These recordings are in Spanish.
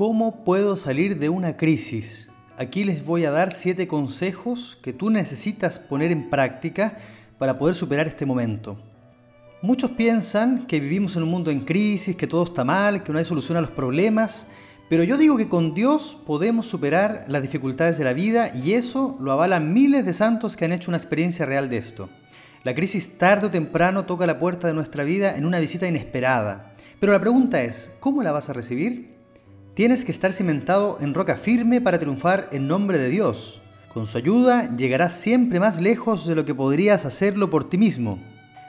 ¿Cómo puedo salir de una crisis? Aquí les voy a dar siete consejos que tú necesitas poner en práctica para poder superar este momento. Muchos piensan que vivimos en un mundo en crisis, que todo está mal, que no hay solución a los problemas, pero yo digo que con Dios podemos superar las dificultades de la vida y eso lo avalan miles de santos que han hecho una experiencia real de esto. La crisis tarde o temprano toca la puerta de nuestra vida en una visita inesperada. Pero la pregunta es, ¿cómo la vas a recibir? Tienes que estar cimentado en roca firme para triunfar en nombre de Dios. Con su ayuda llegarás siempre más lejos de lo que podrías hacerlo por ti mismo.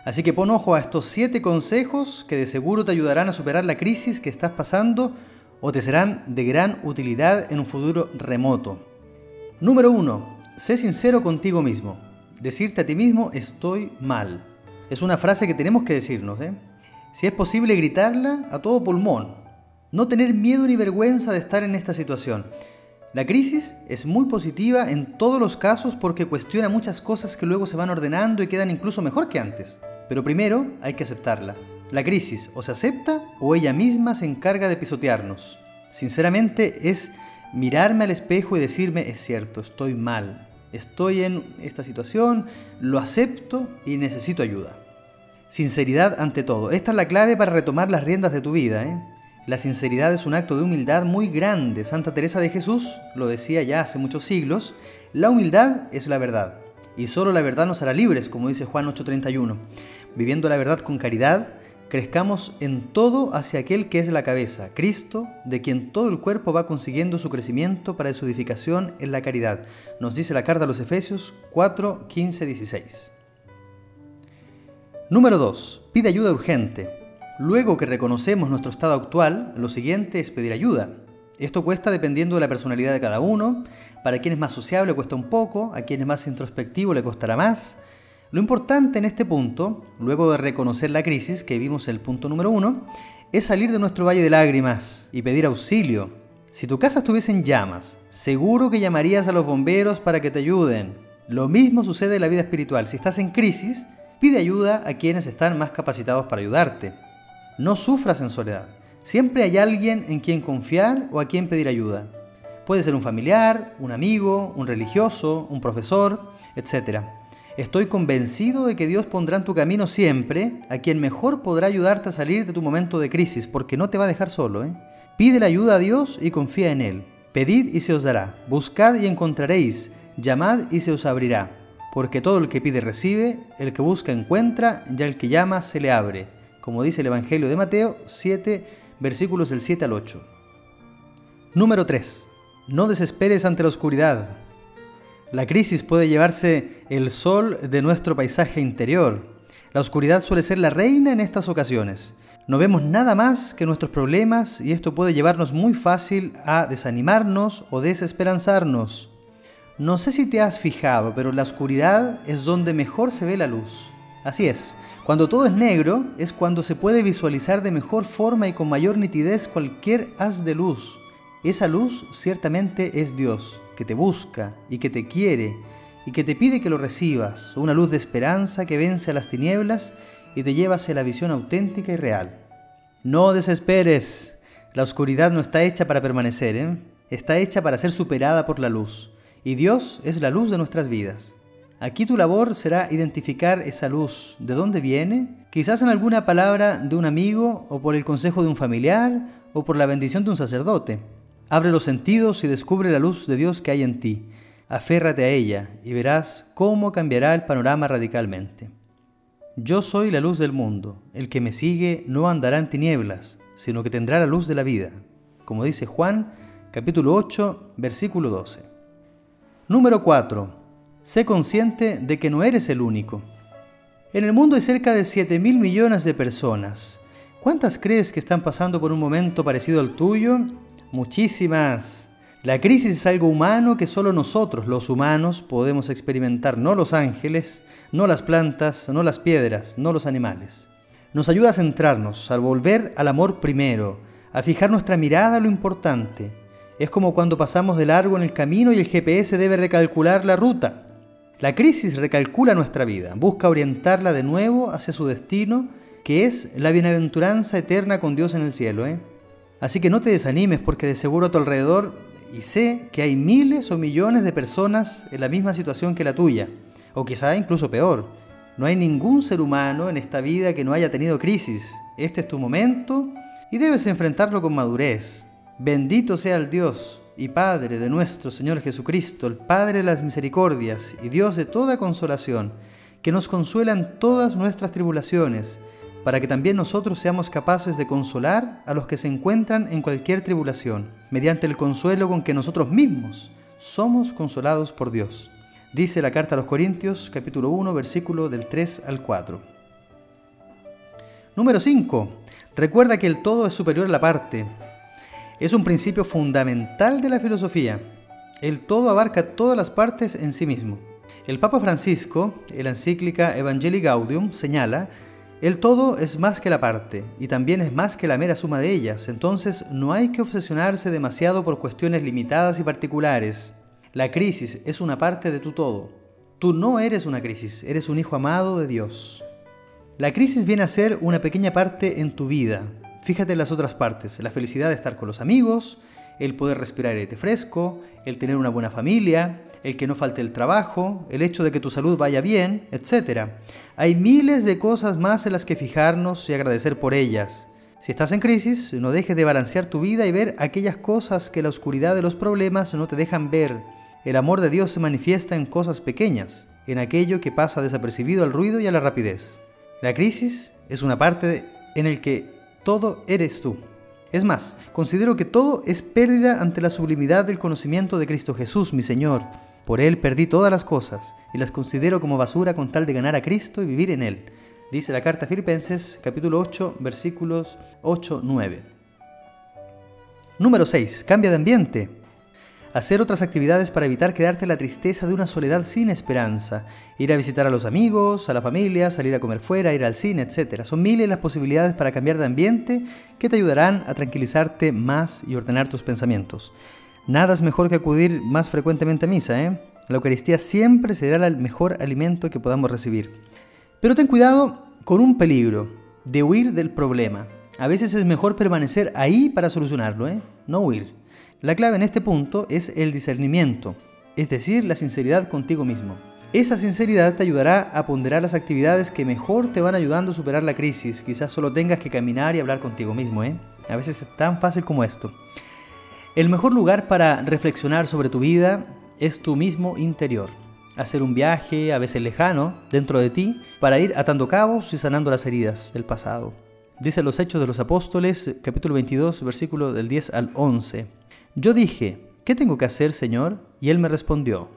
Así que pon ojo a estos 7 consejos que de seguro te ayudarán a superar la crisis que estás pasando o te serán de gran utilidad en un futuro remoto. Número 1. Sé sincero contigo mismo. Decirte a ti mismo estoy mal. Es una frase que tenemos que decirnos. ¿eh? Si es posible gritarla a todo pulmón, no tener miedo ni vergüenza de estar en esta situación. La crisis es muy positiva en todos los casos porque cuestiona muchas cosas que luego se van ordenando y quedan incluso mejor que antes. Pero primero hay que aceptarla. La crisis o se acepta o ella misma se encarga de pisotearnos. Sinceramente es mirarme al espejo y decirme, es cierto, estoy mal, estoy en esta situación, lo acepto y necesito ayuda. Sinceridad ante todo. Esta es la clave para retomar las riendas de tu vida. ¿eh? La sinceridad es un acto de humildad muy grande. Santa Teresa de Jesús lo decía ya hace muchos siglos. La humildad es la verdad. Y solo la verdad nos hará libres, como dice Juan 8:31. Viviendo la verdad con caridad, crezcamos en todo hacia aquel que es la cabeza, Cristo, de quien todo el cuerpo va consiguiendo su crecimiento para su edificación en la caridad. Nos dice la carta a los Efesios 4, 15, 16. Número 2. Pide ayuda urgente. Luego que reconocemos nuestro estado actual, lo siguiente es pedir ayuda. Esto cuesta dependiendo de la personalidad de cada uno. Para quien es más sociable cuesta un poco, a quien es más introspectivo le costará más. Lo importante en este punto, luego de reconocer la crisis, que vimos en el punto número uno, es salir de nuestro valle de lágrimas y pedir auxilio. Si tu casa estuviese en llamas, seguro que llamarías a los bomberos para que te ayuden. Lo mismo sucede en la vida espiritual. Si estás en crisis, pide ayuda a quienes están más capacitados para ayudarte. No sufras en soledad. Siempre hay alguien en quien confiar o a quien pedir ayuda. Puede ser un familiar, un amigo, un religioso, un profesor, etc. Estoy convencido de que Dios pondrá en tu camino siempre a quien mejor podrá ayudarte a salir de tu momento de crisis, porque no te va a dejar solo. ¿eh? Pide la ayuda a Dios y confía en Él. Pedid y se os dará. Buscad y encontraréis. Llamad y se os abrirá. Porque todo el que pide recibe, el que busca encuentra, y al que llama se le abre como dice el Evangelio de Mateo 7, versículos del 7 al 8. Número 3. No desesperes ante la oscuridad. La crisis puede llevarse el sol de nuestro paisaje interior. La oscuridad suele ser la reina en estas ocasiones. No vemos nada más que nuestros problemas y esto puede llevarnos muy fácil a desanimarnos o desesperanzarnos. No sé si te has fijado, pero la oscuridad es donde mejor se ve la luz. Así es, cuando todo es negro es cuando se puede visualizar de mejor forma y con mayor nitidez cualquier haz de luz. Esa luz ciertamente es Dios, que te busca y que te quiere y que te pide que lo recibas, una luz de esperanza que vence a las tinieblas y te lleva hacia la visión auténtica y real. No desesperes, la oscuridad no está hecha para permanecer, ¿eh? está hecha para ser superada por la luz, y Dios es la luz de nuestras vidas. Aquí tu labor será identificar esa luz, de dónde viene, quizás en alguna palabra de un amigo o por el consejo de un familiar o por la bendición de un sacerdote. Abre los sentidos y descubre la luz de Dios que hay en ti. Aférrate a ella y verás cómo cambiará el panorama radicalmente. Yo soy la luz del mundo. El que me sigue no andará en tinieblas, sino que tendrá la luz de la vida. Como dice Juan, capítulo 8, versículo 12. Número 4. Sé consciente de que no eres el único. En el mundo hay cerca de 7 mil millones de personas. ¿Cuántas crees que están pasando por un momento parecido al tuyo? Muchísimas. La crisis es algo humano que solo nosotros, los humanos, podemos experimentar, no los ángeles, no las plantas, no las piedras, no los animales. Nos ayuda a centrarnos, a volver al amor primero, a fijar nuestra mirada a lo importante. Es como cuando pasamos de largo en el camino y el GPS debe recalcular la ruta. La crisis recalcula nuestra vida, busca orientarla de nuevo hacia su destino, que es la bienaventuranza eterna con Dios en el cielo. ¿eh? Así que no te desanimes porque de seguro a tu alrededor, y sé que hay miles o millones de personas en la misma situación que la tuya, o quizá incluso peor. No hay ningún ser humano en esta vida que no haya tenido crisis. Este es tu momento y debes enfrentarlo con madurez. Bendito sea el Dios y Padre de nuestro Señor Jesucristo, el Padre de las misericordias y Dios de toda consolación, que nos consuela en todas nuestras tribulaciones, para que también nosotros seamos capaces de consolar a los que se encuentran en cualquier tribulación, mediante el consuelo con que nosotros mismos somos consolados por Dios. Dice la carta a los Corintios capítulo 1 versículo del 3 al 4. Número 5. Recuerda que el todo es superior a la parte. Es un principio fundamental de la filosofía. El todo abarca todas las partes en sí mismo. El Papa Francisco, en la encíclica Evangelii Gaudium, señala el todo es más que la parte, y también es más que la mera suma de ellas, entonces no hay que obsesionarse demasiado por cuestiones limitadas y particulares. La crisis es una parte de tu todo. Tú no eres una crisis, eres un hijo amado de Dios. La crisis viene a ser una pequeña parte en tu vida. Fíjate en las otras partes, la felicidad de estar con los amigos, el poder respirar aire fresco, el tener una buena familia, el que no falte el trabajo, el hecho de que tu salud vaya bien, etc. Hay miles de cosas más en las que fijarnos y agradecer por ellas. Si estás en crisis, no dejes de balancear tu vida y ver aquellas cosas que la oscuridad de los problemas no te dejan ver. El amor de Dios se manifiesta en cosas pequeñas, en aquello que pasa desapercibido al ruido y a la rapidez. La crisis es una parte en el que todo eres tú. Es más, considero que todo es pérdida ante la sublimidad del conocimiento de Cristo Jesús, mi Señor. Por Él perdí todas las cosas y las considero como basura con tal de ganar a Cristo y vivir en Él. Dice la carta a Filipenses capítulo 8 versículos 8-9. Número 6. Cambia de ambiente. Hacer otras actividades para evitar quedarte en la tristeza de una soledad sin esperanza. Ir a visitar a los amigos, a la familia, salir a comer fuera, ir al cine, etc. Son miles las posibilidades para cambiar de ambiente que te ayudarán a tranquilizarte más y ordenar tus pensamientos. Nada es mejor que acudir más frecuentemente a misa, ¿eh? La Eucaristía siempre será el mejor alimento que podamos recibir. Pero ten cuidado con un peligro, de huir del problema. A veces es mejor permanecer ahí para solucionarlo, ¿eh? No huir. La clave en este punto es el discernimiento, es decir, la sinceridad contigo mismo. Esa sinceridad te ayudará a ponderar las actividades que mejor te van ayudando a superar la crisis. Quizás solo tengas que caminar y hablar contigo mismo, ¿eh? A veces es tan fácil como esto. El mejor lugar para reflexionar sobre tu vida es tu mismo interior. Hacer un viaje, a veces lejano, dentro de ti, para ir atando cabos y sanando las heridas del pasado. Dice los Hechos de los Apóstoles, capítulo 22, versículo del 10 al 11. Yo dije, ¿qué tengo que hacer, Señor? Y él me respondió,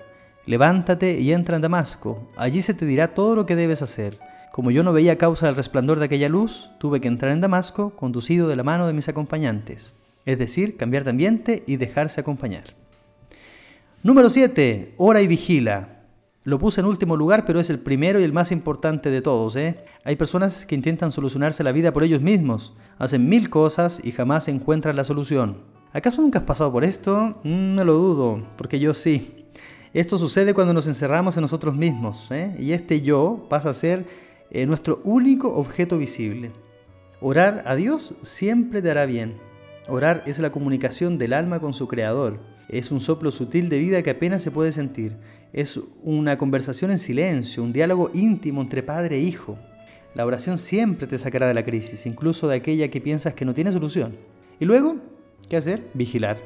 levántate y entra en Damasco, allí se te dirá todo lo que debes hacer. Como yo no veía causa del resplandor de aquella luz, tuve que entrar en Damasco conducido de la mano de mis acompañantes, es decir, cambiar de ambiente y dejarse acompañar. Número 7. Ora y vigila. Lo puse en último lugar, pero es el primero y el más importante de todos. ¿eh? Hay personas que intentan solucionarse la vida por ellos mismos, hacen mil cosas y jamás encuentran la solución. ¿Acaso nunca has pasado por esto? Mm, no lo dudo, porque yo sí. Esto sucede cuando nos encerramos en nosotros mismos, ¿eh? y este yo pasa a ser eh, nuestro único objeto visible. Orar a Dios siempre te hará bien. Orar es la comunicación del alma con su creador. Es un soplo sutil de vida que apenas se puede sentir. Es una conversación en silencio, un diálogo íntimo entre padre e hijo. La oración siempre te sacará de la crisis, incluso de aquella que piensas que no tiene solución. Y luego ¿Qué hacer? Vigilar.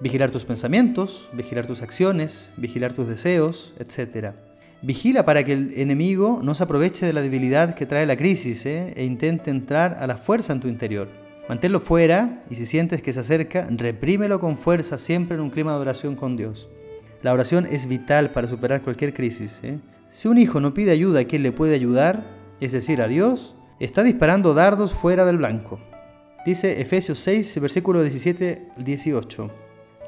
Vigilar tus pensamientos, vigilar tus acciones, vigilar tus deseos, etc. Vigila para que el enemigo no se aproveche de la debilidad que trae la crisis ¿eh? e intente entrar a la fuerza en tu interior. Manténlo fuera y si sientes que se acerca, reprímelo con fuerza siempre en un clima de oración con Dios. La oración es vital para superar cualquier crisis. ¿eh? Si un hijo no pide ayuda a quien le puede ayudar, es decir, a Dios, está disparando dardos fuera del blanco. Dice Efesios 6, versículo 17 18.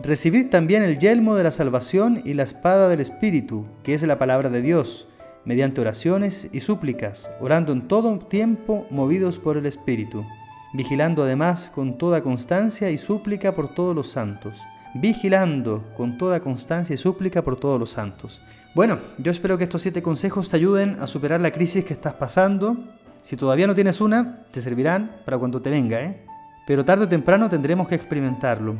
Recibid también el yelmo de la salvación y la espada del Espíritu, que es la palabra de Dios, mediante oraciones y súplicas, orando en todo tiempo movidos por el Espíritu, vigilando además con toda constancia y súplica por todos los santos, vigilando con toda constancia y súplica por todos los santos. Bueno, yo espero que estos siete consejos te ayuden a superar la crisis que estás pasando si todavía no tienes una, te servirán para cuando te venga, ¿eh? pero tarde o temprano tendremos que experimentarlo.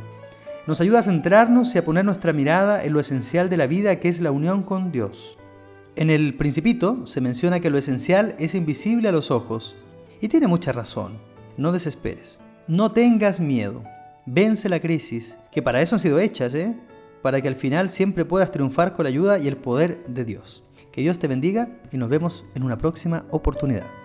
Nos ayuda a centrarnos y a poner nuestra mirada en lo esencial de la vida que es la unión con Dios. En el Principito se menciona que lo esencial es invisible a los ojos, y tiene mucha razón. No desesperes, no tengas miedo, vence la crisis, que para eso han sido hechas, ¿eh? para que al final siempre puedas triunfar con la ayuda y el poder de Dios. Que Dios te bendiga y nos vemos en una próxima oportunidad.